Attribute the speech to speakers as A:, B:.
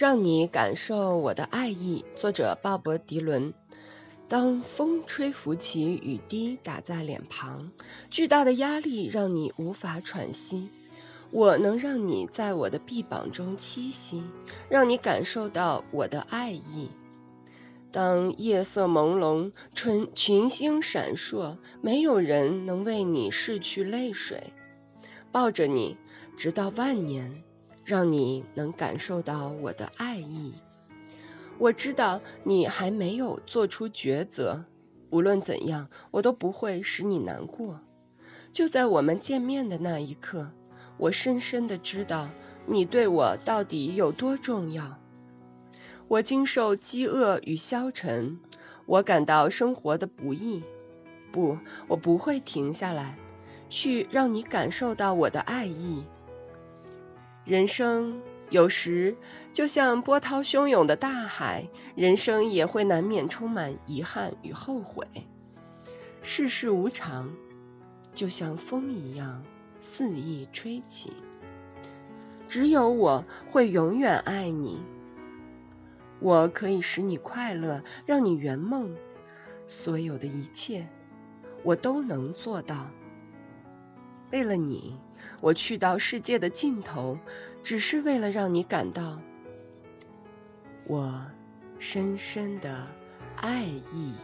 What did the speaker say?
A: 让你感受我的爱意。作者鲍勃迪伦。当风吹拂起雨滴打在脸庞，巨大的压力让你无法喘息。我能让你在我的臂膀中栖息，让你感受到我的爱意。当夜色朦胧，群群星闪烁，没有人能为你拭去泪水。抱着你，直到万年。让你能感受到我的爱意。我知道你还没有做出抉择，无论怎样，我都不会使你难过。就在我们见面的那一刻，我深深的知道你对我到底有多重要。我经受饥饿与消沉，我感到生活的不易。不，我不会停下来，去让你感受到我的爱意。人生有时就像波涛汹涌的大海，人生也会难免充满遗憾与后悔。世事无常，就像风一样肆意吹起。只有我会永远爱你，我可以使你快乐，让你圆梦，所有的一切我都能做到。为了你。我去到世界的尽头，只是为了让你感到我深深的爱意。